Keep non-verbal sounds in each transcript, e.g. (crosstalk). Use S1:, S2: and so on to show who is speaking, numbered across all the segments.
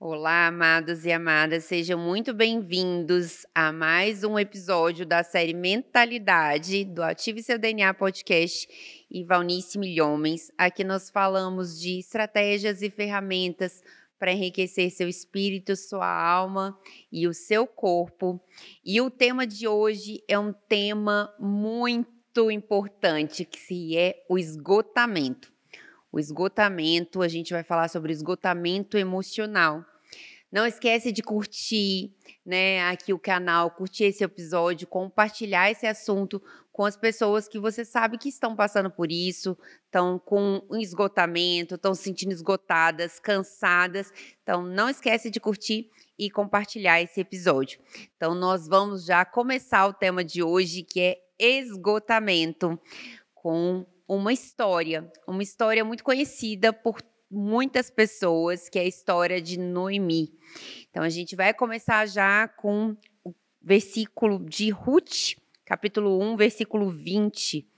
S1: Olá, amados e amadas, sejam muito bem-vindos a mais um episódio da série Mentalidade do Ative Seu DNA Podcast e Valnice Milhomens. Aqui nós falamos de estratégias e ferramentas para enriquecer seu espírito, sua alma e o seu corpo. E o tema de hoje é um tema muito importante, que é o esgotamento. O esgotamento, a gente vai falar sobre esgotamento emocional. Não esquece de curtir, né, aqui o canal, curtir esse episódio, compartilhar esse assunto com as pessoas que você sabe que estão passando por isso, estão com um esgotamento, estão se sentindo esgotadas, cansadas. Então não esquece de curtir e compartilhar esse episódio. Então nós vamos já começar o tema de hoje, que é esgotamento, com uma história, uma história muito conhecida por muitas pessoas, que é a história de Noemi. Então a gente vai começar já com o versículo de Ruth, capítulo 1, versículo 20.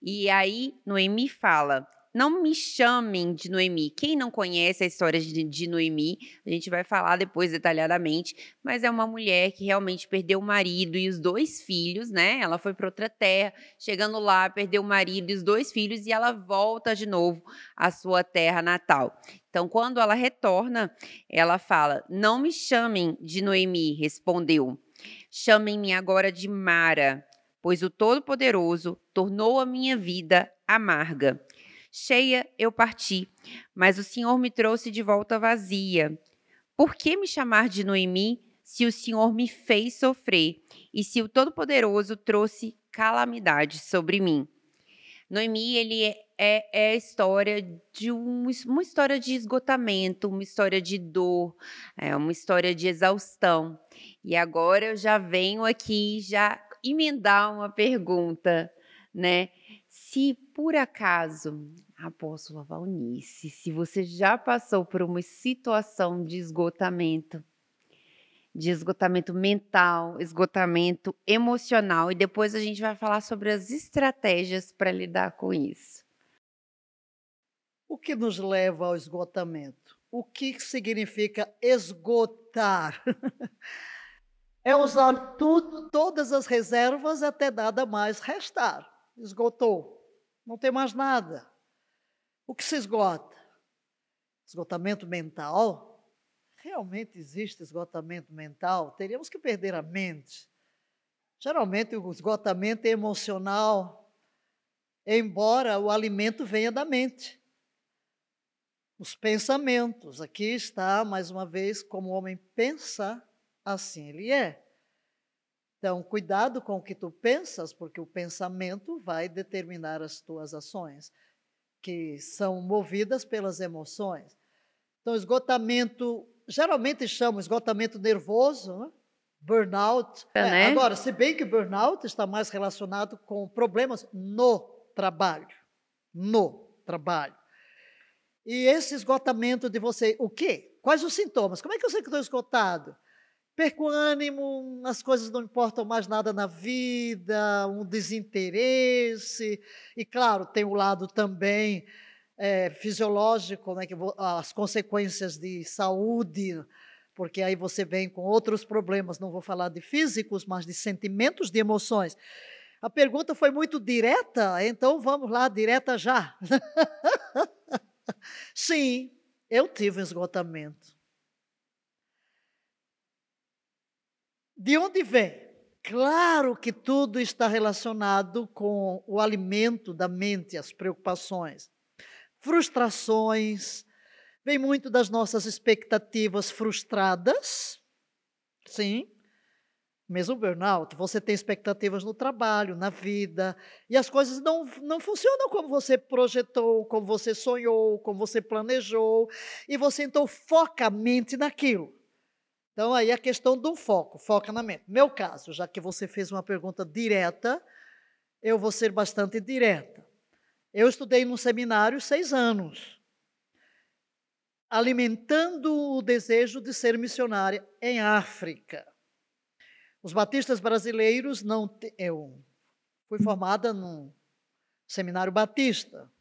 S1: E aí Noemi fala: não me chamem de Noemi. Quem não conhece a história de, de, Noemi, a gente vai falar depois detalhadamente, mas é uma mulher que realmente perdeu o marido e os dois filhos, né? Ela foi para outra terra, chegando lá, perdeu o marido e os dois filhos e ela volta de novo à sua terra natal. Então, quando ela retorna, ela fala: Não me chamem de Noemi, respondeu. Chamem-me agora de Mara, pois o Todo-Poderoso tornou a minha vida amarga. Cheia eu parti, mas o Senhor me trouxe de volta vazia. Por que me chamar de Noemi se o Senhor me fez sofrer e se o Todo-Poderoso trouxe calamidade sobre mim? Noemi, ele é, é, é, a história de um, uma história de esgotamento, uma história de dor, é uma história de exaustão. E agora eu já venho aqui já emendar uma pergunta, né? Se por acaso Apóstola Valnice, se você já passou por uma situação de esgotamento, de esgotamento mental, esgotamento emocional, e depois a gente vai falar sobre as estratégias para lidar com isso.
S2: O que nos leva ao esgotamento? O que significa esgotar? (laughs) é usar tudo, todas as reservas até nada mais restar. Esgotou. Não tem mais nada. O que se esgota? Esgotamento mental? Realmente existe esgotamento mental? Teríamos que perder a mente. Geralmente o esgotamento é emocional, embora o alimento venha da mente. Os pensamentos, aqui está mais uma vez como o homem pensa, assim ele é. Então, cuidado com o que tu pensas, porque o pensamento vai determinar as tuas ações que são movidas pelas emoções. Então, esgotamento, geralmente chama esgotamento nervoso, né? burnout.
S1: É, né?
S2: Agora, se bem que burnout está mais relacionado com problemas no trabalho. No trabalho. E esse esgotamento de você, o quê? Quais os sintomas? Como é que eu sei que estou esgotado? Perco ânimo, as coisas não importam mais nada na vida, um desinteresse. E, claro, tem o lado também é, fisiológico, né, que as consequências de saúde, porque aí você vem com outros problemas, não vou falar de físicos, mas de sentimentos, de emoções. A pergunta foi muito direta, então vamos lá, direta já. (laughs) Sim, eu tive um esgotamento. De onde vem? Claro que tudo está relacionado com o alimento da mente, as preocupações, frustrações, vem muito das nossas expectativas frustradas, sim, mesmo burnout, você tem expectativas no trabalho, na vida, e as coisas não, não funcionam como você projetou, como você sonhou, como você planejou, e você então foca a mente naquilo. Então, aí a questão do foco, foca na mente. Meu caso, já que você fez uma pergunta direta, eu vou ser bastante direta. Eu estudei num seminário seis anos, alimentando o desejo de ser missionária em África. Os batistas brasileiros não. Eu fui formada num seminário batista.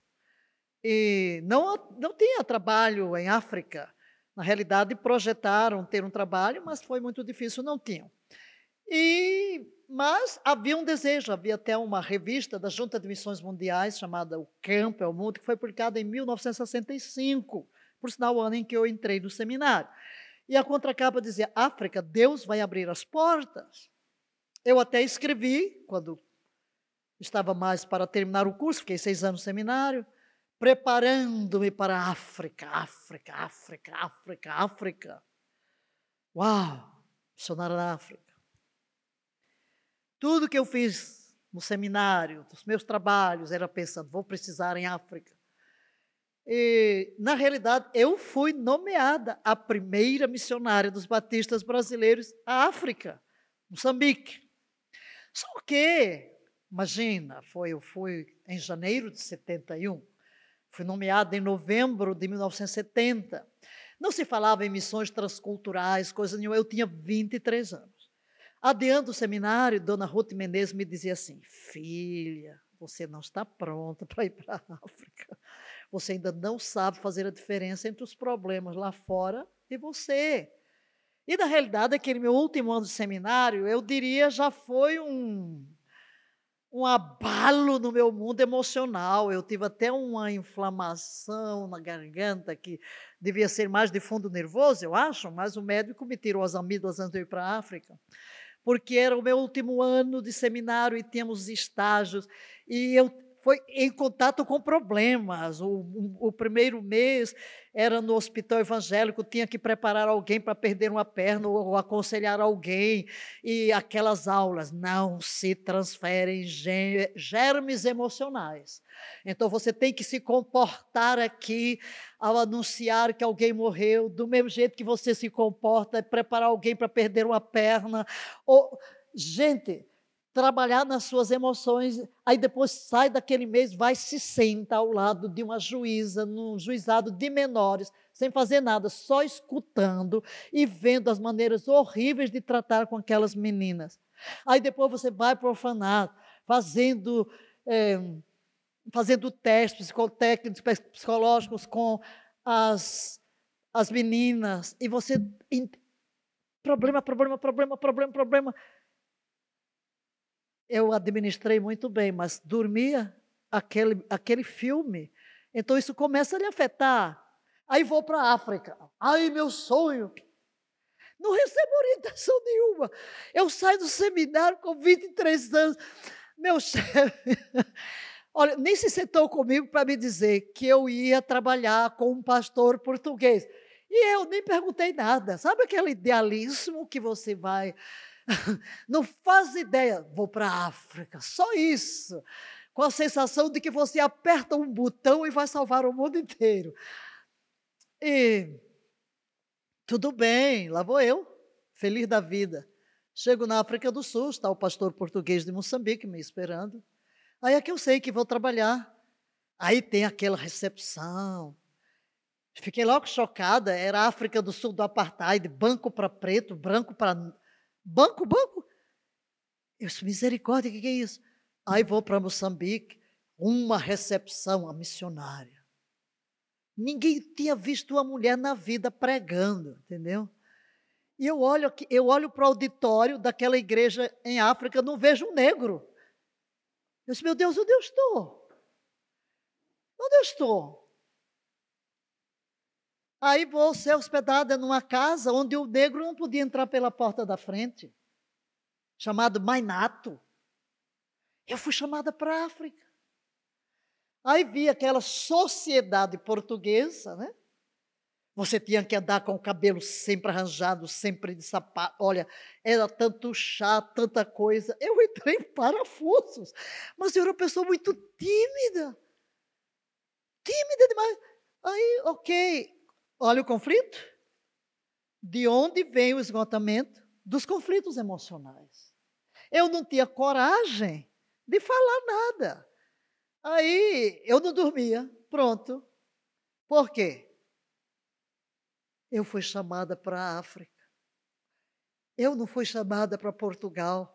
S2: E não, não tinha trabalho em África. Na realidade, projetaram ter um trabalho, mas foi muito difícil, não tinham. E, mas havia um desejo, havia até uma revista da Junta de Missões Mundiais, chamada O Campo é o Mundo, que foi publicada em 1965, por sinal, o ano em que eu entrei no seminário. E a contracapa dizia: África, Deus vai abrir as portas. Eu até escrevi, quando estava mais para terminar o curso, fiquei seis anos no seminário, preparando-me para a África, África, África, África, África. Uau! Missionário na África. Tudo que eu fiz no seminário, dos meus trabalhos, era pensando, vou precisar em África. E, na realidade, eu fui nomeada a primeira missionária dos batistas brasileiros à África, Moçambique. Só que, imagina, foi, eu fui em janeiro de 71, fui nomeada em novembro de 1970. Não se falava em missões transculturais, coisa nenhuma, eu tinha 23 anos. Adiante o seminário, Dona Ruth Menezes me dizia assim: Filha, você não está pronta (laughs) para ir para a África. Você ainda não sabe fazer a diferença entre os problemas lá fora e você. E na realidade, aquele meu último ano de seminário, eu diria, já foi um, um abalo no meu mundo emocional. Eu tive até uma inflamação na garganta que devia ser mais de fundo nervoso, eu acho, mas o médico me tirou as amígdalas antes de ir para a África. Porque era o meu último ano de seminário e tínhamos estágios. E eu foi em contato com problemas. O, o, o, primeiro mês era no hospital evangélico, tinha que preparar alguém para perder uma perna ou, aconselhar alguém. E aquelas aulas não se transferem germes emocionais. Então você tem que se comportar aqui ao anunciar que alguém morreu, do mesmo jeito que você se comporta, preparar alguém para perder uma perna. Ou, gente, trabalhar nas suas emoções, aí depois sai daquele mês, vai se senta ao lado de uma juíza, num juizado de menores, sem fazer nada, só escutando e vendo as maneiras horríveis de tratar com aquelas meninas. Aí depois você vai para o orfanato, fazendo, é, fazendo testes técnicos psicológicos com as, as meninas, e você. Problema, problema, problema, problema, problema eu administrei muito bem, mas dormia aquele, aquele filme. Então isso começa a lhe afetar. Aí vou para a África. Aí meu sonho. Não recebo orientação nenhuma. Eu saio do seminário com 23 anos. Meu (laughs) chefe, olha, nem se sentou comigo para me dizer que eu ia trabalhar com um pastor português. E eu nem perguntei nada. Sabe aquele idealismo que você vai (laughs) não faz ideia, vou para a África, só isso. Com a sensação de que você aperta um botão e vai salvar o mundo inteiro. E tudo bem, lá vou eu, feliz da vida. Chego na África do Sul, está o pastor português de Moçambique me esperando. Aí é que eu sei que vou trabalhar. Aí tem aquela recepção. Fiquei logo chocada, era África do Sul do apartheid, banco para preto, branco para Banco, banco. Eu disse, misericórdia, o que, que é isso? Aí vou para Moçambique, uma recepção a missionária. Ninguém tinha visto uma mulher na vida pregando, entendeu? E eu olho, eu olho para o auditório daquela igreja em África, não vejo um negro. Eu disse, meu Deus, onde eu estou? Onde eu estou? Aí vou ser hospedada numa casa onde o negro não podia entrar pela porta da frente, chamado Mainato. Eu fui chamada para a África. Aí vi aquela sociedade portuguesa, né? Você tinha que andar com o cabelo sempre arranjado, sempre de sapato. Olha, era tanto chá, tanta coisa. Eu entrei em parafusos. Mas eu era uma pessoa muito tímida. Tímida demais. Aí, ok, Olha o conflito. De onde vem o esgotamento? Dos conflitos emocionais. Eu não tinha coragem de falar nada. Aí eu não dormia. Pronto. Por quê? Eu fui chamada para a África. Eu não fui chamada para Portugal.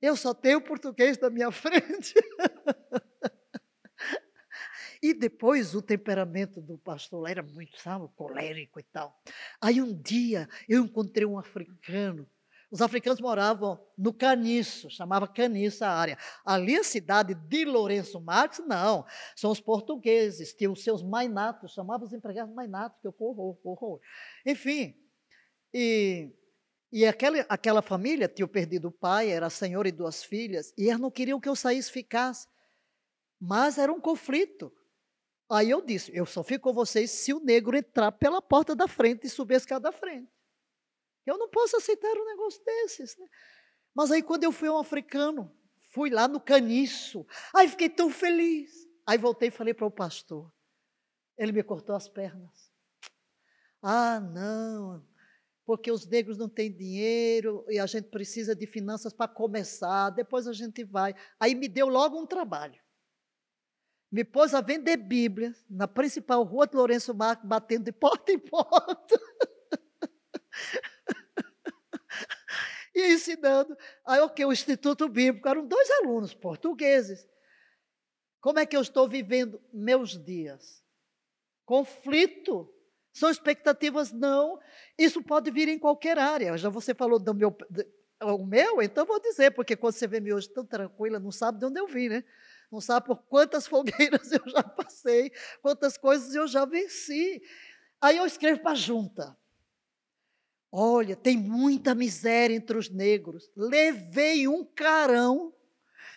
S2: Eu só tenho português na minha (laughs) frente. E depois o temperamento do pastor era muito, sabe, colérico e tal. Aí um dia eu encontrei um africano. Os africanos moravam no Caniço, chamava Caniço a área. Ali a cidade de Lourenço Marques, não. São os portugueses, tinham os seus mainatos, chamavam os empregados mainatos, que eu horror, horror. Enfim, e, e aquela, aquela família tinha perdido o pai, era senhor e duas filhas, e eles não queriam que eu saísse ficasse. Mas era um conflito. Aí eu disse: eu só fico com vocês se o negro entrar pela porta da frente e subir a escada da frente. Eu não posso aceitar um negócio desses. Né? Mas aí, quando eu fui um africano, fui lá no caniço, aí fiquei tão feliz. Aí voltei e falei para o pastor. Ele me cortou as pernas. Ah, não, porque os negros não têm dinheiro e a gente precisa de finanças para começar, depois a gente vai. Aí me deu logo um trabalho me pôs a vender Bíblia na principal rua de Lourenço Marques, batendo de porta em porta. (laughs) e ensinando. Aí, o que? O Instituto Bíblico. Eram dois alunos portugueses. Como é que eu estou vivendo meus dias? Conflito. São expectativas? Não. Isso pode vir em qualquer área. Já você falou do meu, o meu, então vou dizer, porque quando você vê me hoje tão tranquila, não sabe de onde eu vim, né? Não sabe por quantas fogueiras (laughs) eu já passei, quantas coisas eu já venci. Aí eu escrevo para a junta. Olha, tem muita miséria entre os negros. Levei um carão.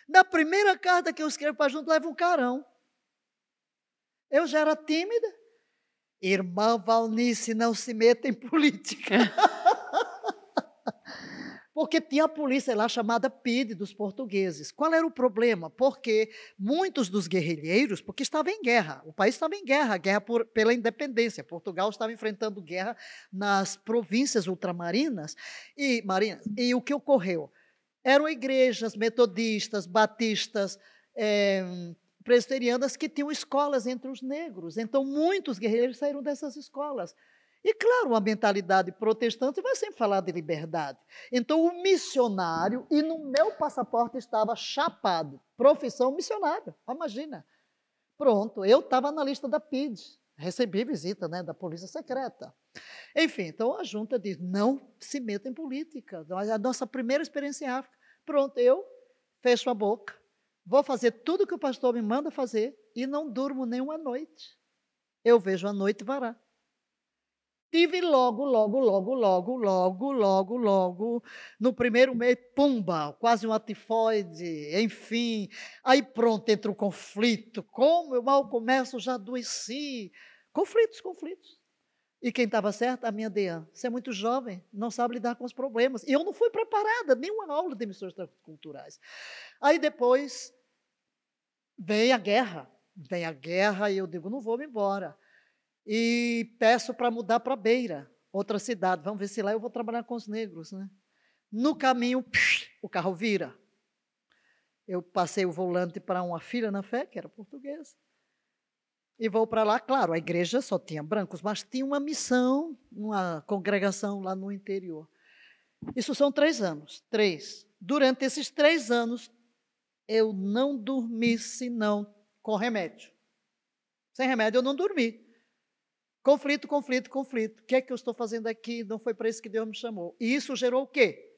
S2: Na primeira carta que eu escrevo para a junta, levo um carão. Eu já era tímida. Irmã Valnice, não se meta em política. (laughs) porque tinha a polícia lá chamada PIDE dos portugueses. Qual era o problema? Porque muitos dos guerrilheiros, porque estava em guerra, o país estava em guerra, guerra por, pela independência. Portugal estava enfrentando guerra nas províncias ultramarinas e. E o que ocorreu? Eram igrejas metodistas, batistas, é, presbiterianas que tinham escolas entre os negros. Então, muitos guerrilheiros saíram dessas escolas. E claro, a mentalidade protestante vai sempre falar de liberdade. Então, o missionário, e no meu passaporte estava chapado, profissão missionária. Imagina. Pronto, eu estava na lista da PID, recebi visita né, da Polícia Secreta. Enfim, então a junta diz: não se meta em política. A nossa primeira experiência em África. Pronto, eu fecho a boca, vou fazer tudo que o pastor me manda fazer e não durmo nenhuma noite. Eu vejo a noite vará. Tive logo, logo, logo, logo, logo, logo, logo, no primeiro mês, pumba, quase um atifoide, enfim. Aí pronto, entra o conflito. Como eu mal começo, já adoeci. Conflitos, conflitos. E quem estava certo? A minha Dean. Você é muito jovem, não sabe lidar com os problemas. E eu não fui preparada, nenhuma aula de emissões culturais. Aí depois, vem a guerra. Vem a guerra e eu digo, não vou me embora e peço para mudar para Beira, outra cidade. Vamos ver se lá eu vou trabalhar com os negros. Né? No caminho, o carro vira. Eu passei o volante para uma filha na fé, que era portuguesa. E vou para lá, claro, a igreja só tinha brancos, mas tinha uma missão, uma congregação lá no interior. Isso são três anos, três. Durante esses três anos, eu não dormi senão com remédio. Sem remédio eu não dormi. Conflito, conflito, conflito. O que é que eu estou fazendo aqui? Não foi para isso que Deus me chamou. E isso gerou o quê?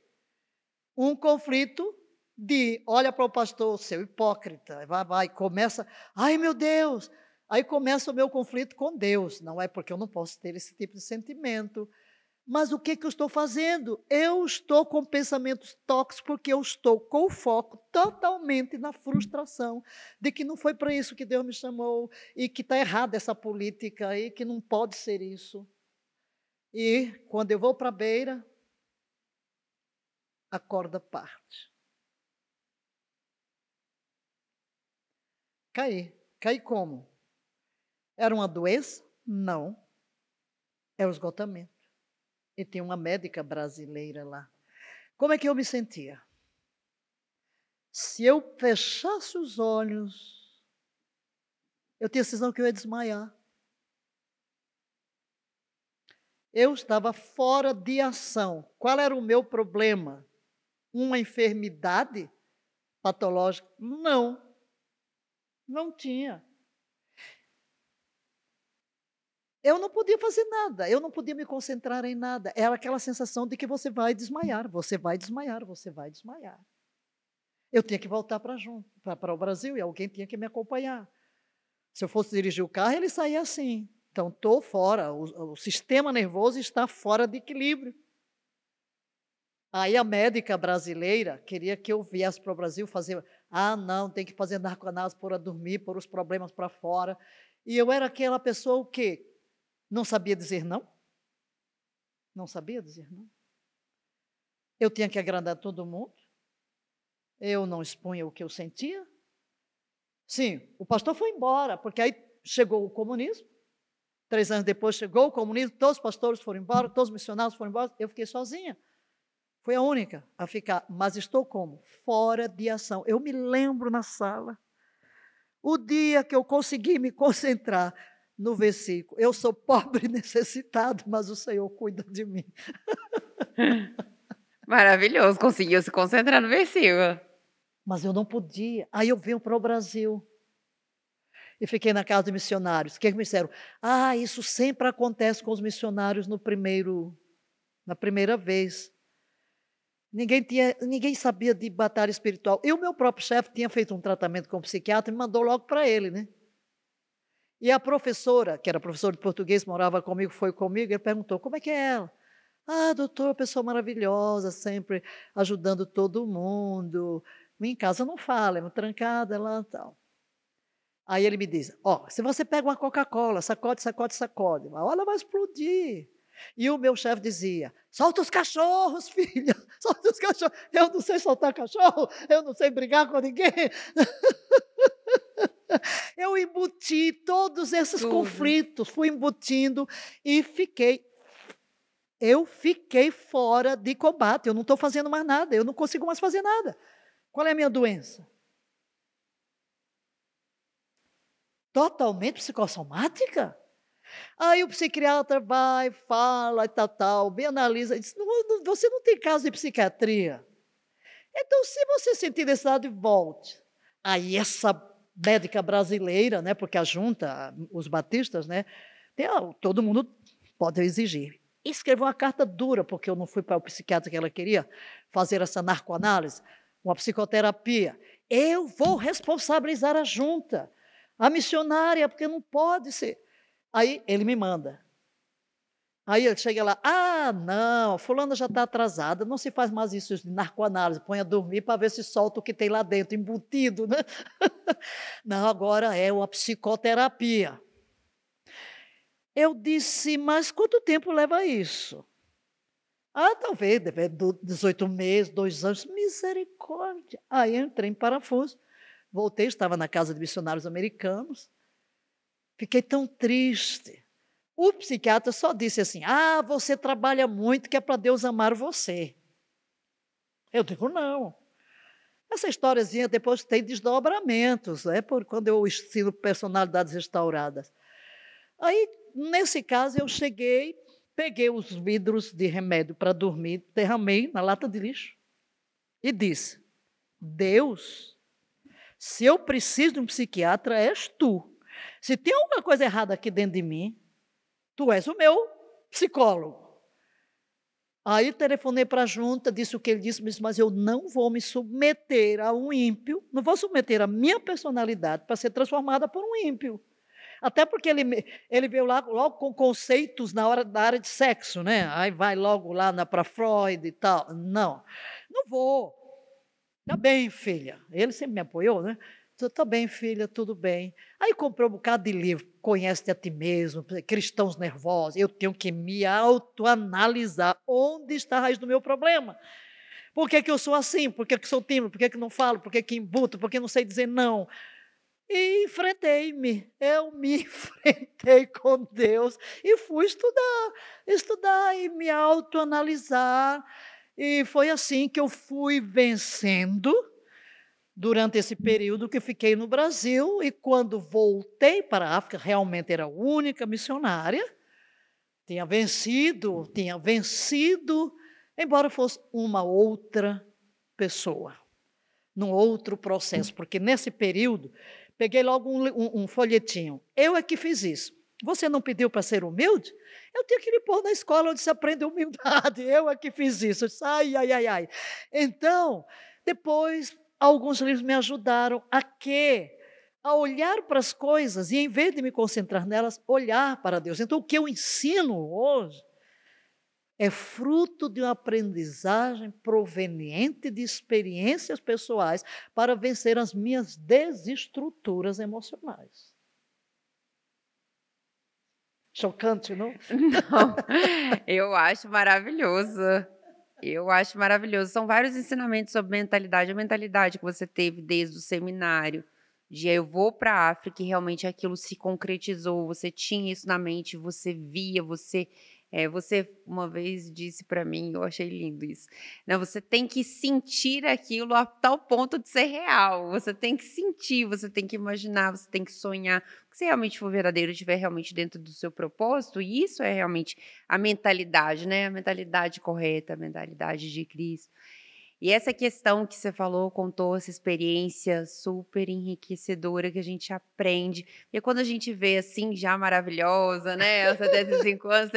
S2: Um conflito de, olha para o pastor, seu hipócrita, vai, vai, começa, ai meu Deus, aí começa o meu conflito com Deus. Não é porque eu não posso ter esse tipo de sentimento, mas o que, que eu estou fazendo? Eu estou com pensamentos tóxicos porque eu estou com o foco totalmente na frustração de que não foi para isso que Deus me chamou e que está errada essa política e que não pode ser isso. E quando eu vou para a beira, a corda parte. Caí. Caí como? Era uma doença? Não. É o esgotamento e tem uma médica brasileira lá. Como é que eu me sentia? Se eu fechasse os olhos, eu tinha a sensação que eu ia desmaiar. Eu estava fora de ação. Qual era o meu problema? Uma enfermidade patológica? Não. Não tinha. Eu não podia fazer nada, eu não podia me concentrar em nada. Era aquela sensação de que você vai desmaiar, você vai desmaiar, você vai desmaiar. Eu tinha que voltar para o Brasil e alguém tinha que me acompanhar. Se eu fosse dirigir o carro, ele saía assim. Então, estou fora, o, o sistema nervoso está fora de equilíbrio. Aí a médica brasileira queria que eu viesse para o Brasil fazer. Ah, não, tem que fazer narcoanálise para dormir, pôr os problemas para fora. E eu era aquela pessoa o quê? Não sabia dizer não? Não sabia dizer não? Eu tinha que agradar todo mundo? Eu não expunha o que eu sentia? Sim, o pastor foi embora, porque aí chegou o comunismo. Três anos depois chegou o comunismo, todos os pastores foram embora, todos os missionários foram embora, eu fiquei sozinha. Foi a única a ficar, mas estou como? Fora de ação. Eu me lembro na sala, o dia que eu consegui me concentrar no versículo. Eu sou pobre e (laughs) necessitado, mas o Senhor cuida de mim. (laughs)
S1: Maravilhoso, conseguiu se concentrar no versículo.
S2: Mas eu não podia. Aí eu venho para o Brasil. E fiquei na casa de missionários. O que, que me disseram? Ah, isso sempre acontece com os missionários no primeiro, na primeira vez. Ninguém, tinha, ninguém sabia de batalha espiritual. E o meu próprio chefe tinha feito um tratamento com um psiquiatra e me mandou logo para ele, né? E a professora, que era professora de português, morava comigo, foi comigo, ele perguntou: como é que é ela? Ah, doutor, pessoa maravilhosa, sempre ajudando todo mundo. Em casa não fala, é trancada lá e tal. Aí ele me diz: Ó, oh, se você pega uma Coca-Cola, sacode, sacode, sacode, a hora vai explodir. E o meu chefe dizia: solta os cachorros, (laughs) filha, solta os cachorros. Eu não sei soltar cachorro, eu não sei brigar com ninguém. (laughs) (laughs) Eu embuti todos esses Tudo. conflitos, fui embutindo e fiquei. Eu fiquei fora de combate, eu não estou fazendo mais nada, eu não consigo mais fazer nada. Qual é a minha doença? Totalmente psicossomática? Aí o psiquiatra vai, fala e tal, tal, me analisa diz: não, você não tem caso de psiquiatria. Então, se você sentir necessidade, volte. Aí essa médica brasileira, né, porque a junta, os batistas, né, tem, todo mundo pode exigir. Escreveu uma carta dura, porque eu não fui para o psiquiatra que ela queria fazer essa narcoanálise, uma psicoterapia. Eu vou responsabilizar a junta, a missionária, porque não pode ser. Aí ele me manda. Aí ele chega lá, ah, não, fulana já está atrasada, não se faz mais isso de narcoanálise, põe a dormir para ver se solta o que tem lá dentro, embutido, né? (laughs) Não, agora é uma psicoterapia. Eu disse, mas quanto tempo leva isso? Ah, talvez, 18 meses, dois anos, misericórdia. Aí entrei em parafuso, voltei, estava na casa de missionários americanos, fiquei tão triste o psiquiatra só disse assim: Ah, você trabalha muito, que é para Deus amar você. Eu digo: Não. Essa historiazinha depois tem desdobramentos, né? Por quando eu ensino personalidades restauradas. Aí, nesse caso, eu cheguei, peguei os vidros de remédio para dormir, derramei na lata de lixo e disse: Deus, se eu preciso de um psiquiatra, és tu. Se tem alguma coisa errada aqui dentro de mim, Tu és o meu psicólogo. Aí telefonei para a junta, disse o que ele disse, mas eu não vou me submeter a um ímpio, não vou submeter a minha personalidade para ser transformada por um ímpio. Até porque ele, ele veio lá logo com conceitos na hora da área de sexo, né? Aí vai logo lá para Freud e tal. Não, não vou. Tá bem, filha. Ele sempre me apoiou, né? Está bem, filha, tudo bem. Aí comprou um bocado de livro, conhece a ti mesmo, cristãos nervosos. Eu tenho que me autoanalisar. Onde está a raiz do meu problema? Por que, que eu sou assim? Por que, que sou tímido? Por que, que não falo? Por que, que embuto? Por que não sei dizer não? E enfrentei-me. Eu me (laughs) enfrentei com Deus e fui estudar, estudar e me autoanalisar. E foi assim que eu fui vencendo durante esse período que fiquei no Brasil e quando voltei para a África, realmente era a única missionária, tinha vencido, tinha vencido, embora fosse uma outra pessoa, num outro processo, porque nesse período peguei logo um, um, um folhetinho. Eu é que fiz isso. Você não pediu para ser humilde? Eu tinha que lhe pôr na escola onde se aprende humildade. (laughs) Eu é que fiz isso. ai, ai, ai, ai. Então, depois, alguns livros me ajudaram a quê? A olhar para as coisas e, em vez de me concentrar nelas, olhar para Deus. Então, o que eu ensino hoje é fruto de uma aprendizagem proveniente de experiências pessoais para vencer as minhas desestruturas emocionais. Chocante, não? (laughs)
S1: Não, eu acho maravilhoso. Eu acho maravilhoso. São vários ensinamentos sobre mentalidade. A mentalidade que você teve desde o seminário, de eu vou para a África e realmente aquilo se concretizou. Você tinha isso na mente, você via, você é, você uma vez disse para mim, eu achei lindo isso. Né, você tem que sentir aquilo a tal ponto de ser real. Você tem que sentir, você tem que imaginar, você tem que sonhar. Se realmente for verdadeiro, estiver realmente dentro do seu propósito, e isso é realmente a mentalidade, né? A mentalidade correta, a mentalidade de Cristo. E essa questão que você falou, contou essa experiência super enriquecedora que a gente aprende. E quando a gente vê assim, já maravilhosa, né? Aos 75 anos,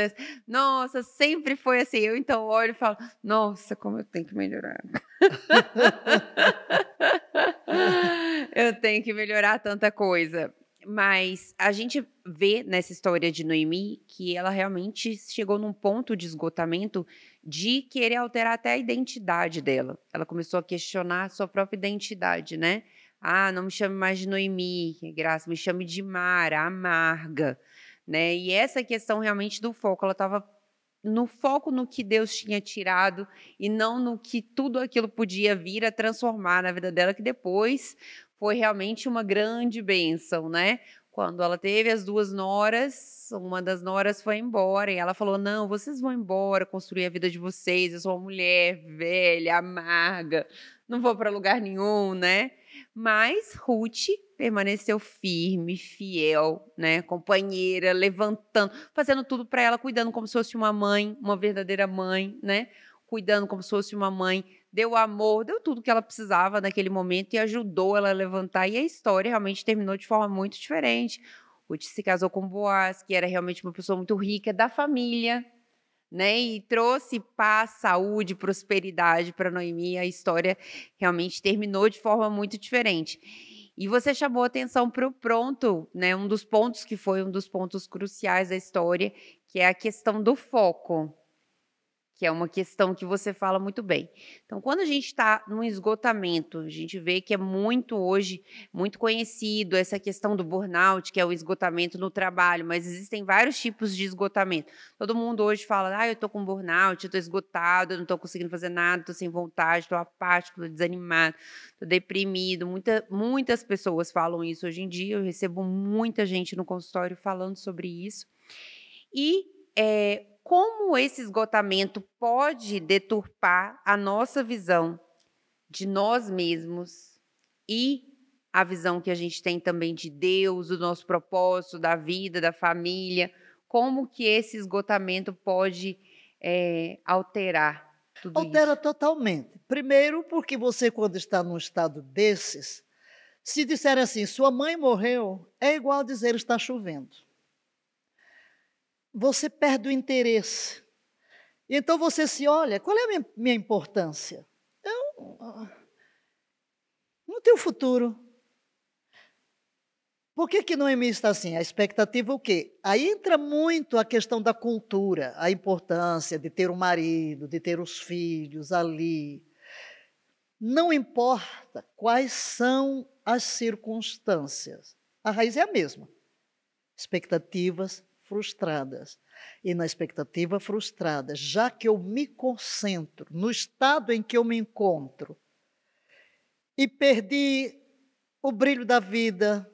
S1: nossa, sempre foi assim. Eu então olho e falo, nossa, como eu tenho que melhorar. (laughs) eu tenho que melhorar tanta coisa. Mas a gente vê nessa história de Noemi que ela realmente chegou num ponto de esgotamento de querer alterar até a identidade dela. Ela começou a questionar a sua própria identidade, né? Ah, não me chame mais de Noemi, graça, me chame de Mara, amarga, né? E essa questão realmente do foco, ela estava no foco no que Deus tinha tirado e não no que tudo aquilo podia vir a transformar na vida dela, que depois foi realmente uma grande bênção, né? Quando ela teve as duas noras, uma das noras foi embora e ela falou: Não, vocês vão embora, construir a vida de vocês. Eu sou uma mulher velha, amarga, não vou para lugar nenhum, né? Mas Ruth permaneceu firme, fiel, né? Companheira, levantando, fazendo tudo para ela, cuidando como se fosse uma mãe, uma verdadeira mãe, né? Cuidando como se fosse uma mãe, deu amor, deu tudo que ela precisava naquele momento e ajudou ela a levantar. E a história realmente terminou de forma muito diferente. Ruth se casou com Boaz, que era realmente uma pessoa muito rica da família, né? E trouxe paz, saúde, prosperidade para Noemi. A história realmente terminou de forma muito diferente. E você chamou atenção para o pronto, né? Um dos pontos que foi um dos pontos cruciais da história, que é a questão do foco que é uma questão que você fala muito bem. Então, quando a gente está num esgotamento, a gente vê que é muito hoje, muito conhecido essa questão do burnout, que é o esgotamento no trabalho, mas existem vários tipos de esgotamento. Todo mundo hoje fala, ah, eu estou com burnout, estou esgotado, eu não estou conseguindo fazer nada, estou sem vontade, estou apático, estou desanimado, estou deprimido. Muita, muitas pessoas falam isso hoje em dia, eu recebo muita gente no consultório falando sobre isso. E é, como esse esgotamento pode deturpar a nossa visão de nós mesmos e a visão que a gente tem também de Deus, do nosso propósito, da vida, da família, como que esse esgotamento pode é, alterar tudo
S2: Altera
S1: isso?
S2: totalmente. Primeiro, porque você, quando está num estado desses, se disser assim, sua mãe morreu, é igual dizer está chovendo você perde o interesse. Então você se olha, qual é a minha, importância? Eu não tenho futuro. Por que, que Noemi está assim? A expectativa o quê? Aí entra muito a questão da cultura, a importância de ter um marido, de ter os filhos ali. Não importa quais são as circunstâncias, a raiz é a mesma. Expectativas frustradas. E na expectativa frustrada, já que eu me concentro no estado em que eu me encontro e perdi o brilho da vida,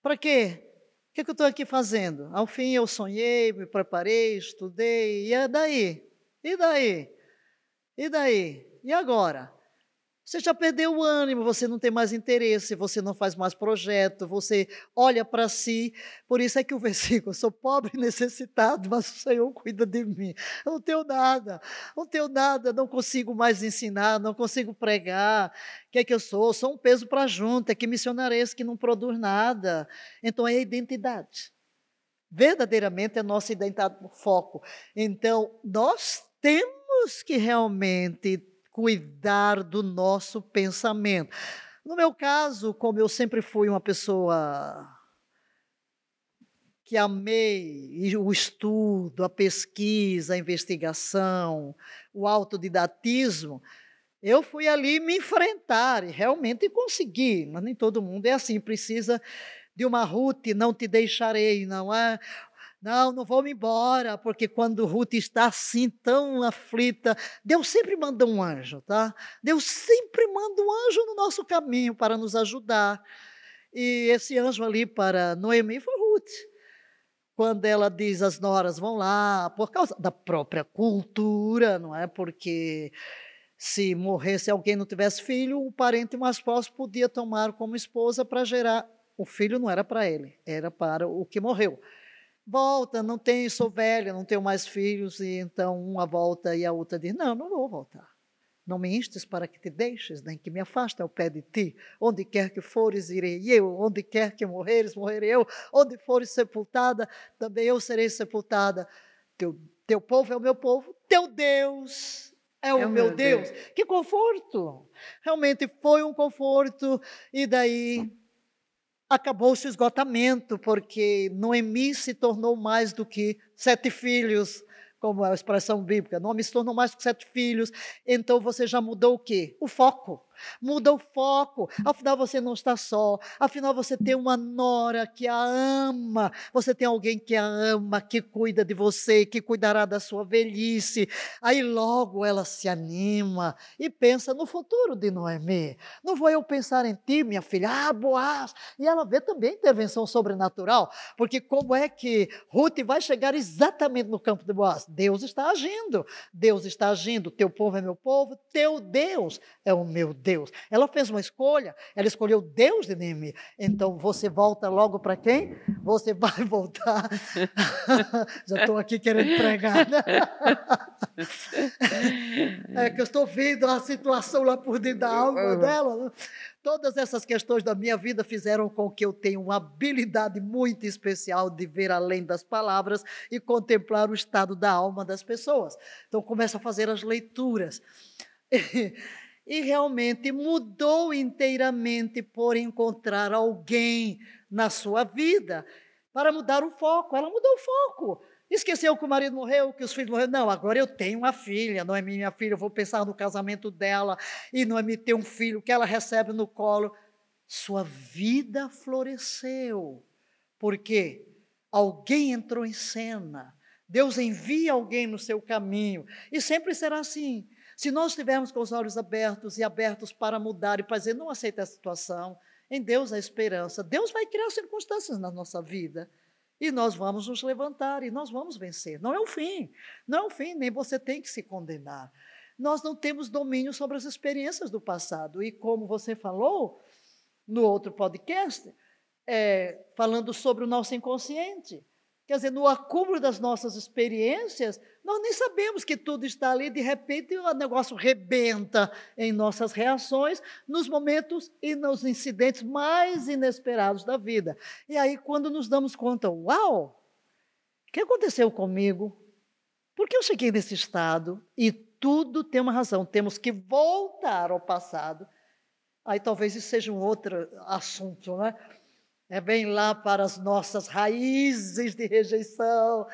S2: para quê? O que, é que eu estou aqui fazendo? Ao fim eu sonhei, me preparei, estudei, e é daí? E daí? E daí? E agora? Você já perdeu o ânimo, você não tem mais interesse, você não faz mais projeto, você olha para si. Por isso é que o (laughs) versículo: sou pobre e necessitado, mas o Senhor cuida de mim. Eu não tenho nada, não tenho nada, não consigo mais ensinar, não consigo pregar. O que é que eu sou? Sou um peso para a junta, que missionário é esse que não produz nada? Então é a identidade. verdadeiramente a nossa identidade por foco. Então, nós temos que realmente cuidar do nosso pensamento. No meu caso, como eu sempre fui uma pessoa que amei o estudo, a pesquisa, a investigação, o autodidatismo, eu fui ali me enfrentar e realmente consegui, mas nem todo mundo é assim, precisa de uma Ruth, não te deixarei, não é? Não, não vou me embora, porque quando Ruth está assim, tão aflita, Deus sempre manda um anjo, tá? Deus sempre manda um anjo no nosso caminho para nos ajudar. E esse anjo ali para Noemi foi Ruth. Quando ela diz as noras vão lá, por causa da própria cultura, não é? Porque se morresse alguém não tivesse filho, o parente mais próximo podia tomar como esposa para gerar o filho não era para ele, era para o que morreu. Volta, não tem, sou velha, não tenho mais filhos, e então uma volta e a outra diz: Não, não vou voltar. Não me instes para que te deixes, nem que me afaste ao pé de ti. Onde quer que fores, irei eu. Onde quer que morreres, morrerei eu. Onde fores sepultada, também eu serei sepultada. Teu, teu povo é o meu povo, teu Deus é o, é meu Deus. Deus. Que conforto! Realmente foi um conforto. E daí acabou-se o esgotamento, porque Noemi se tornou mais do que sete filhos, como é a expressão bíblica. Noemi se tornou mais do que sete filhos. Então você já mudou o quê? O foco. Muda o foco. Afinal, você não está só. Afinal, você tem uma nora que a ama. Você tem alguém que a ama, que cuida de você, que cuidará da sua velhice. Aí logo ela se anima e pensa no futuro de Noemi. Não vou eu pensar em ti, minha filha. Ah, Boaz. E ela vê também intervenção sobrenatural. Porque como é que Ruth vai chegar exatamente no campo de Boaz? Deus está agindo. Deus está agindo. Teu povo é meu povo, teu Deus é o meu Deus. Deus. Ela fez uma escolha, ela escolheu Deus de Neemias. Então você volta logo para quem? Você (laughs) vai voltar. (laughs) Já estou aqui querendo pregar. Né? (laughs) é que eu estou vendo a situação lá por dentro da alma dela. Né? Todas essas questões da minha vida fizeram com que eu tenha uma habilidade muito especial de ver além das palavras e contemplar o estado da alma das pessoas. Então, começo a fazer as leituras. E realmente mudou inteiramente por encontrar alguém na sua vida para mudar o foco. Ela mudou o foco. Esqueceu que o marido morreu, que os filhos morreram. Não, agora eu tenho uma filha, não é minha filha, eu vou pensar no casamento dela e não é me ter um filho que ela recebe no colo. Sua vida floresceu. Por quê? Alguém entrou em cena. Deus envia alguém no seu caminho. E sempre será assim. Se nós estivermos com os olhos abertos e abertos para mudar e para dizer, não aceita a situação, em Deus a esperança, Deus vai criar circunstâncias na nossa vida. E nós vamos nos levantar e nós vamos vencer. Não é o fim, não é o fim, nem você tem que se condenar. Nós não temos domínio sobre as experiências do passado. E como você falou no outro podcast, é, falando sobre o nosso inconsciente, Quer dizer, no acúmulo das nossas experiências, nós nem sabemos que tudo está ali, de repente o negócio rebenta em nossas reações, nos momentos e nos incidentes mais inesperados da vida. E aí, quando nos damos conta, uau, o que aconteceu comigo? Por que eu cheguei nesse estado? E tudo tem uma razão, temos que voltar ao passado. Aí talvez isso seja um outro assunto, né? É bem lá para as nossas raízes de rejeição,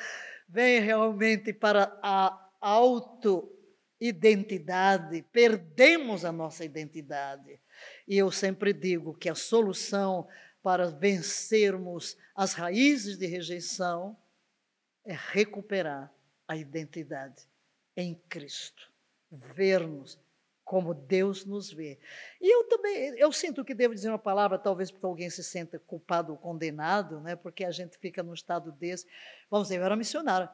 S2: vem realmente para a auto-identidade, perdemos a nossa identidade. E eu sempre digo que a solução para vencermos as raízes de rejeição é recuperar a identidade em Cristo, vermos como Deus nos vê. E eu também, eu sinto que devo dizer uma palavra, talvez porque alguém se senta culpado ou condenado, né? porque a gente fica num estado desse. Vamos dizer, eu era missionária.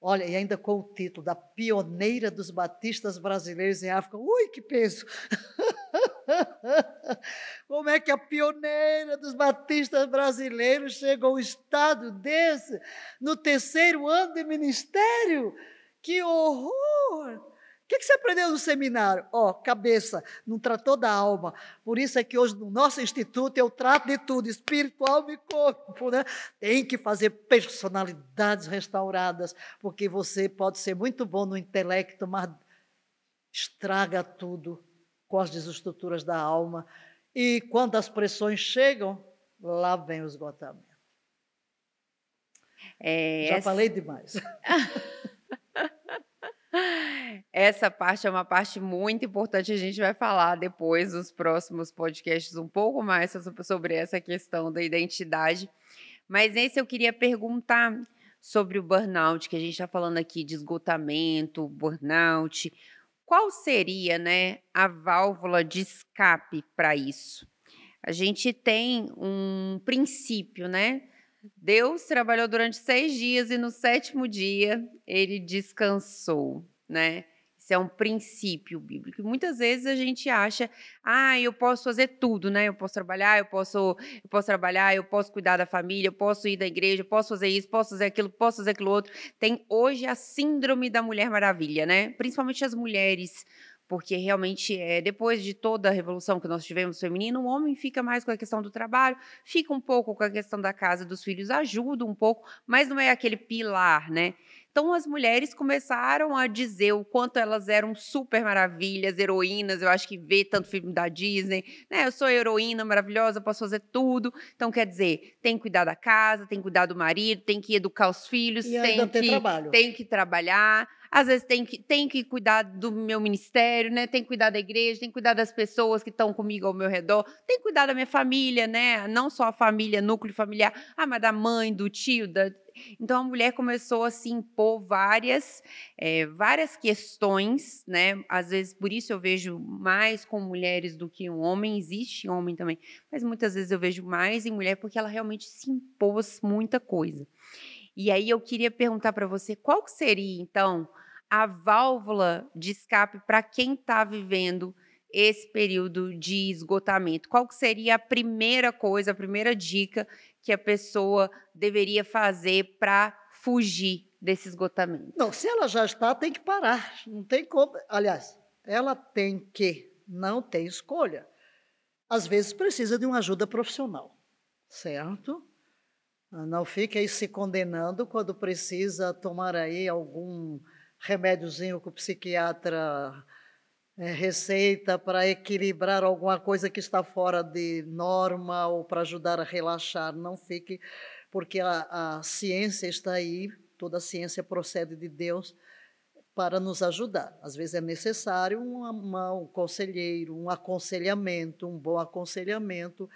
S2: Olha, e ainda com o título da pioneira dos batistas brasileiros em África. Ui, que peso! (laughs) Como é que a pioneira dos batistas brasileiros chega a um estado desse, no terceiro ano de ministério? Que horror! O que, que você aprendeu no seminário? Ó, oh, cabeça, não tratou da alma. Por isso é que hoje no nosso instituto eu trato de tudo, espírito, alma e corpo. Né? Tem que fazer personalidades restauradas, porque você pode ser muito bom no intelecto, mas estraga tudo com as desestruturas da alma. E quando as pressões chegam, lá vem o esgotamento. É, Já essa... falei demais. (laughs)
S1: Essa parte é uma parte muito importante. A gente vai falar depois nos próximos podcasts um pouco mais sobre essa questão da identidade. Mas nesse eu queria perguntar sobre o burnout, que a gente está falando aqui de esgotamento, burnout. Qual seria né, a válvula de escape para isso? A gente tem um princípio, né? Deus trabalhou durante seis dias e no sétimo dia ele descansou, né? Isso é um princípio bíblico. muitas vezes a gente acha, ah, eu posso fazer tudo, né? Eu posso trabalhar, eu posso, eu posso trabalhar, eu posso cuidar da família, eu posso ir da igreja, eu posso fazer isso, posso fazer aquilo, posso fazer aquilo outro. Tem hoje a síndrome da Mulher Maravilha, né? Principalmente as mulheres porque realmente é, depois de toda a revolução que nós tivemos feminina, o homem fica mais com a questão do trabalho, fica um pouco com a questão da casa, dos filhos, ajuda um pouco, mas não é aquele pilar, né? Então as mulheres começaram a dizer o quanto elas eram super maravilhas, heroínas. Eu acho que vê tanto filme da Disney, né? Eu sou heroína maravilhosa, posso fazer tudo. Então quer dizer, tem que cuidar da casa, tem que cuidar do marido, tem que educar os filhos, e tem que trabalho. tem que trabalhar. Às vezes tem que, tem que cuidar do meu ministério, né? Tem que cuidar da igreja, tem que cuidar das pessoas que estão comigo ao meu redor, tem que cuidar da minha família, né? Não só a família, núcleo familiar, ah, mas da mãe, do tio, da, então a mulher começou a se impor várias, é, várias questões, né? Às vezes por isso eu vejo mais com mulheres do que um homem, existe homem também, mas muitas vezes eu vejo mais em mulher porque ela realmente se impôs muita coisa. E aí eu queria perguntar para você qual seria então a válvula de escape para quem está vivendo esse período de esgotamento? Qual seria a primeira coisa, a primeira dica que a pessoa deveria fazer para fugir desse esgotamento?
S2: Não, se ela já está, tem que parar. Não tem como. Aliás, ela tem que, não tem escolha. Às vezes precisa de uma ajuda profissional, certo? Não fique aí se condenando quando precisa tomar aí algum remédiozinho que o psiquiatra é, receita para equilibrar alguma coisa que está fora de norma ou para ajudar a relaxar. Não fique, porque a, a ciência está aí, toda a ciência procede de Deus para nos ajudar. Às vezes é necessário uma, uma, um conselheiro, um aconselhamento, um bom aconselhamento,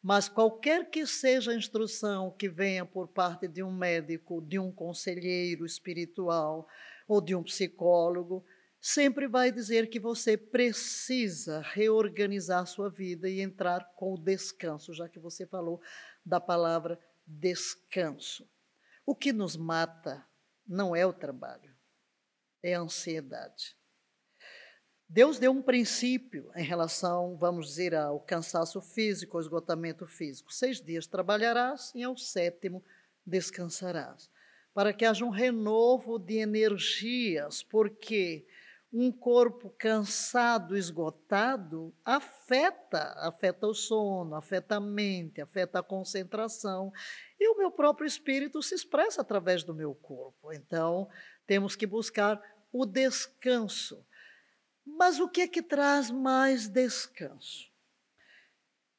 S2: mas qualquer que seja a instrução que venha por parte de um médico, de um conselheiro espiritual ou de um psicólogo, sempre vai dizer que você precisa reorganizar sua vida e entrar com o descanso, já que você falou da palavra descanso. O que nos mata não é o trabalho, é a ansiedade. Deus deu um princípio em relação, vamos dizer, ao cansaço físico, ao esgotamento físico. Seis dias trabalharás e ao sétimo descansarás. Para que haja um renovo de energias, porque um corpo cansado, esgotado, afeta, afeta o sono, afeta a mente, afeta a concentração. E o meu próprio espírito se expressa através do meu corpo. Então, temos que buscar o descanso. Mas o que é que traz mais descanso?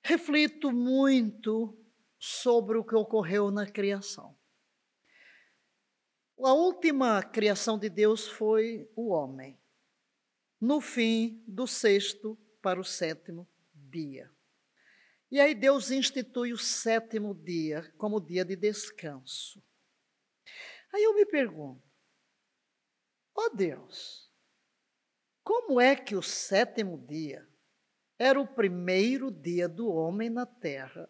S2: Reflito muito sobre o que ocorreu na criação. A última criação de Deus foi o homem no fim do sexto para o sétimo dia. E aí Deus institui o sétimo dia como dia de descanso. Aí eu me pergunto, ó oh Deus, como é que o sétimo dia era o primeiro dia do homem na terra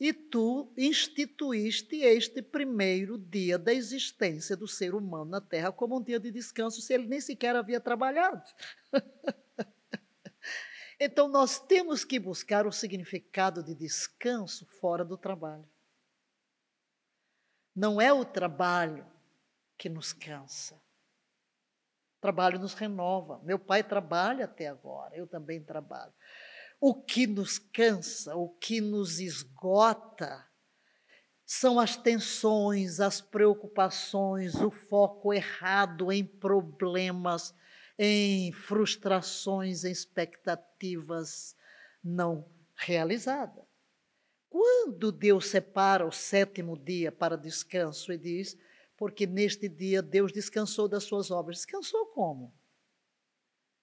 S2: e tu instituíste este primeiro dia da existência do ser humano na Terra como um dia de descanso, se ele nem sequer havia trabalhado. (laughs) então, nós temos que buscar o significado de descanso fora do trabalho. Não é o trabalho que nos cansa, trabalho nos renova. Meu pai trabalha até agora, eu também trabalho. O que nos cansa, o que nos esgota, são as tensões, as preocupações, o foco errado em problemas, em frustrações, em expectativas não realizadas. Quando Deus separa o sétimo dia para descanso e diz: Porque neste dia Deus descansou das suas obras. Descansou como?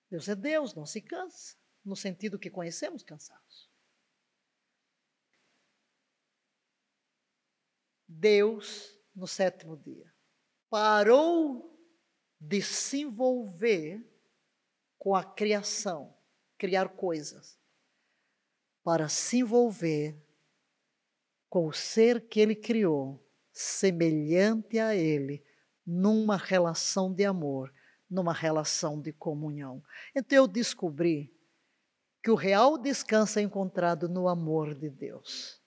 S2: Deus é Deus, não se cansa no sentido que conhecemos cansados. Deus, no sétimo dia, parou de se envolver com a criação, criar coisas, para se envolver com o ser que ele criou, semelhante a ele, numa relação de amor, numa relação de comunhão. Então eu descobri que o real descanso é encontrado no amor de Deus.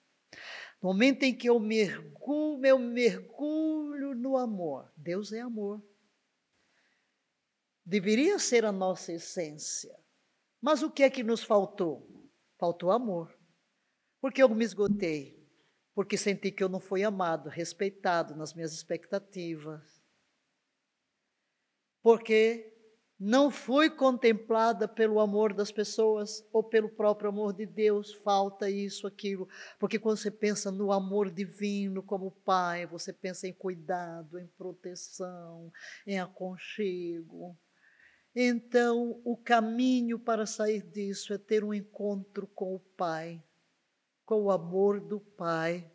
S2: No momento em que eu mergulho, eu mergulho no amor. Deus é amor. Deveria ser a nossa essência. Mas o que é que nos faltou? Faltou amor. Porque eu me esgotei. Porque senti que eu não fui amado, respeitado nas minhas expectativas. Porque não fui contemplada pelo amor das pessoas ou pelo próprio amor de Deus, falta isso, aquilo. Porque quando você pensa no amor divino como Pai, você pensa em cuidado, em proteção, em aconchego. Então, o caminho para sair disso é ter um encontro com o Pai, com o amor do Pai.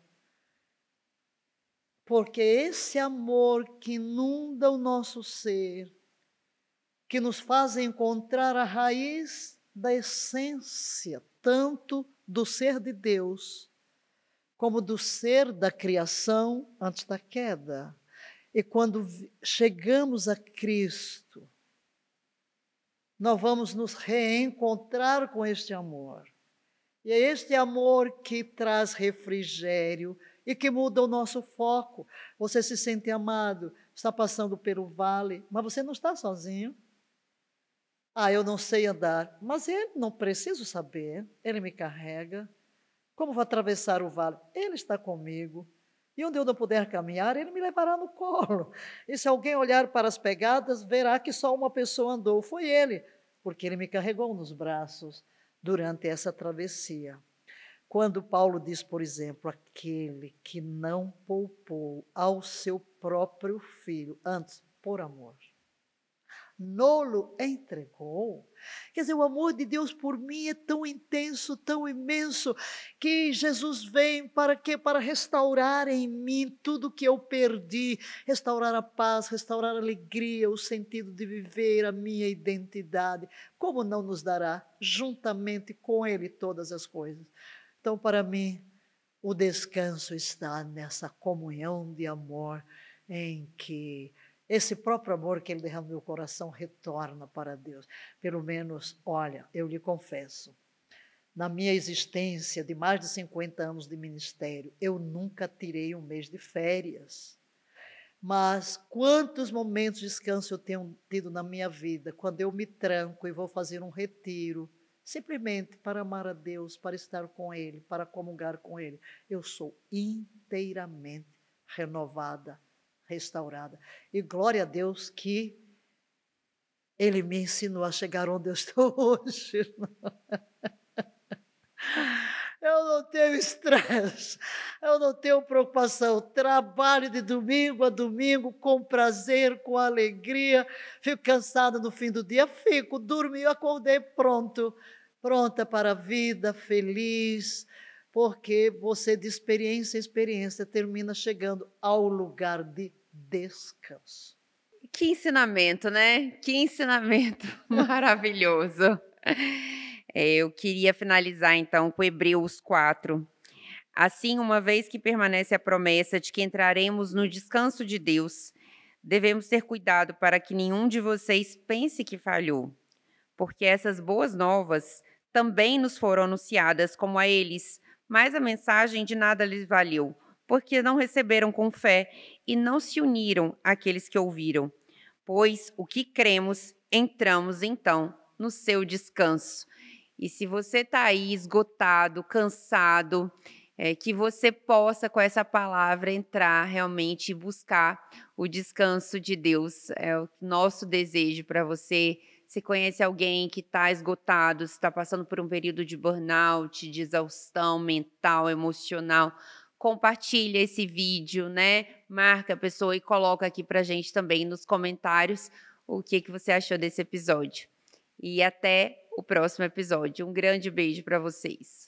S2: Porque esse amor que inunda o nosso ser, que nos fazem encontrar a raiz da essência, tanto do ser de Deus, como do ser da criação antes da queda. E quando chegamos a Cristo, nós vamos nos reencontrar com este amor. E é este amor que traz refrigério e que muda o nosso foco. Você se sente amado, está passando pelo vale, mas você não está sozinho. Ah, eu não sei andar. Mas ele não preciso saber. Ele me carrega. Como vou atravessar o vale? Ele está comigo. E onde eu não puder caminhar, ele me levará no colo. E se alguém olhar para as pegadas, verá que só uma pessoa andou. Foi ele, porque ele me carregou nos braços durante essa travessia. Quando Paulo diz, por exemplo, aquele que não poupou ao seu próprio filho, antes, por amor nolo entregou. Quer dizer, o amor de Deus por mim é tão intenso, tão imenso, que Jesus vem para quê? Para restaurar em mim tudo que eu perdi, restaurar a paz, restaurar a alegria, o sentido de viver, a minha identidade. Como não nos dará juntamente com Ele todas as coisas? Então, para mim, o descanso está nessa comunhão de amor em que esse próprio amor que ele derrama no meu coração retorna para Deus. Pelo menos, olha, eu lhe confesso, na minha existência de mais de 50 anos de ministério, eu nunca tirei um mês de férias. Mas quantos momentos de descanso eu tenho tido na minha vida, quando eu me tranco e vou fazer um retiro, simplesmente para amar a Deus, para estar com Ele, para comungar com Ele. Eu sou inteiramente renovada restaurada. E glória a Deus que Ele me ensinou a chegar onde eu estou (laughs) hoje. Eu não tenho estresse, eu não tenho preocupação. Trabalho de domingo a domingo com prazer, com alegria. Fico cansada no fim do dia, fico, dormi, acordei pronto, pronta para a vida, feliz, porque você de experiência em experiência termina chegando ao lugar de descanso.
S1: Que ensinamento, né? Que ensinamento (laughs) maravilhoso. É, eu queria finalizar então com Hebreus 4. Assim, uma vez que permanece a promessa de que entraremos no descanso de Deus, devemos ter cuidado para que nenhum de vocês pense que falhou, porque essas boas novas também nos foram anunciadas como a eles, mas a mensagem de nada lhes valeu, porque não receberam com fé e não se uniram àqueles que ouviram. pois o que cremos, entramos então no seu descanso. E se você está aí esgotado, cansado, é, que você possa, com essa palavra, entrar realmente e buscar o descanso de Deus. É o nosso desejo para você. Se conhece alguém que está esgotado, está passando por um período de burnout, de exaustão mental, emocional, compartilha esse vídeo, né? Marca a pessoa e coloca aqui para gente também nos comentários o que, que você achou desse episódio. E até o próximo episódio. Um grande beijo para vocês.